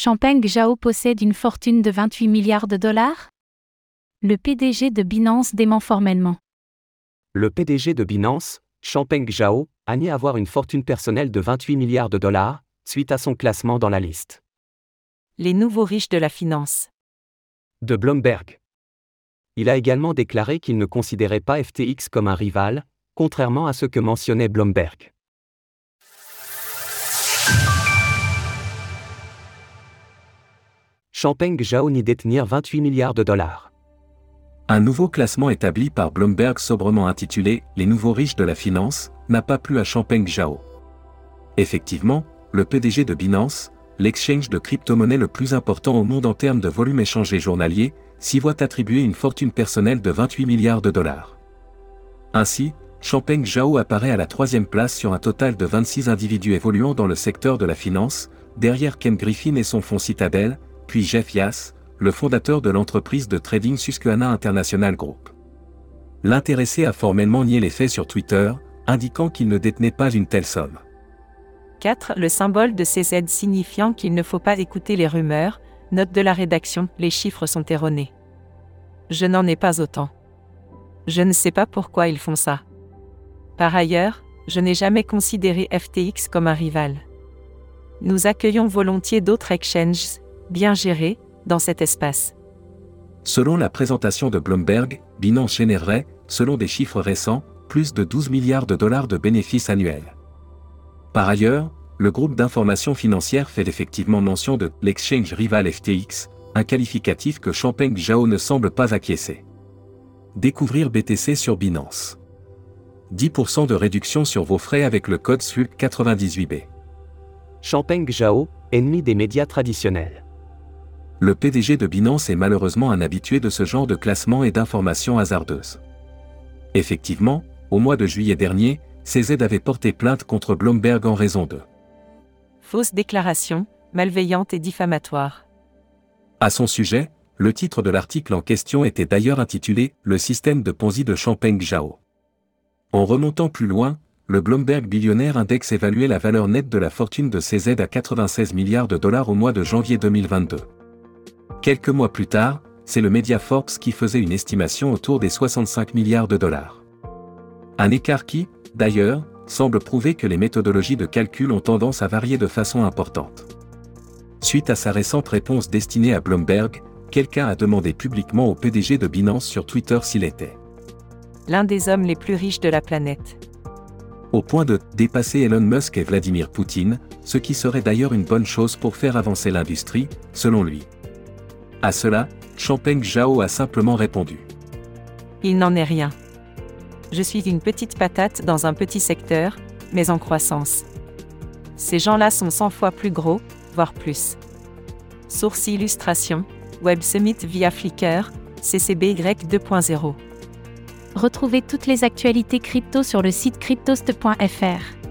Champeng Zhao possède une fortune de 28 milliards de dollars? Le PDG de Binance dément formellement. Le PDG de Binance, Champeng Zhao, a nié avoir une fortune personnelle de 28 milliards de dollars, suite à son classement dans la liste. Les nouveaux riches de la finance. De Bloomberg. Il a également déclaré qu'il ne considérait pas FTX comme un rival, contrairement à ce que mentionnait Bloomberg. Champeng Zhao nie détenir 28 milliards de dollars. Un nouveau classement établi par Bloomberg sobrement intitulé Les nouveaux riches de la finance n'a pas plu à Champeng Zhao. Effectivement, le PDG de Binance, l'exchange de crypto-monnaies le plus important au monde en termes de volume échangé journalier, s'y voit attribuer une fortune personnelle de 28 milliards de dollars. Ainsi, Champeng Zhao apparaît à la troisième place sur un total de 26 individus évoluant dans le secteur de la finance, derrière Ken Griffin et son fonds Citadel, puis Jeff Yass, le fondateur de l'entreprise de trading Susquehanna International Group. L'intéressé a formellement nié les faits sur Twitter, indiquant qu'il ne détenait pas une telle somme. 4. Le symbole de CZ signifiant qu'il ne faut pas écouter les rumeurs, note de la rédaction, les chiffres sont erronés. Je n'en ai pas autant. Je ne sais pas pourquoi ils font ça. Par ailleurs, je n'ai jamais considéré FTX comme un rival. Nous accueillons volontiers d'autres exchanges, bien gérés, dans cet espace. Selon la présentation de Bloomberg, Binance générerait, selon des chiffres récents, plus de 12 milliards de dollars de bénéfices annuels. Par ailleurs, le groupe d'information financière fait effectivement mention de l'exchange rival FTX, un qualificatif que Champeng Zhao ne semble pas acquiescer. Découvrir BTC sur Binance. 10% de réduction sur vos frais avec le code SWIFT 98B. Champeng Zhao, ennemi des médias traditionnels. Le PDG de Binance est malheureusement un habitué de ce genre de classement et d'informations hasardeuses. Effectivement, au mois de juillet dernier, CZ avait porté plainte contre Bloomberg en raison de fausses déclarations, malveillantes et diffamatoires. À son sujet, le titre de l'article en question était d'ailleurs intitulé Le système de Ponzi de Champeng Zhao. En remontant plus loin, le Bloomberg Billionaire Index évaluait la valeur nette de la fortune de CZ à 96 milliards de dollars au mois de janvier 2022. Quelques mois plus tard, c'est le média Forbes qui faisait une estimation autour des 65 milliards de dollars. Un écart qui, d'ailleurs, semble prouver que les méthodologies de calcul ont tendance à varier de façon importante. Suite à sa récente réponse destinée à Bloomberg, quelqu'un a demandé publiquement au PDG de Binance sur Twitter s'il était l'un des hommes les plus riches de la planète. Au point de dépasser Elon Musk et Vladimir Poutine, ce qui serait d'ailleurs une bonne chose pour faire avancer l'industrie, selon lui. À cela, Champeng Zhao a simplement répondu. Il n'en est rien. Je suis une petite patate dans un petit secteur, mais en croissance. Ces gens-là sont 100 fois plus gros, voire plus. Source illustration, Web Summit via Flickr, CCBY 2.0. Retrouvez toutes les actualités crypto sur le site cryptost.fr.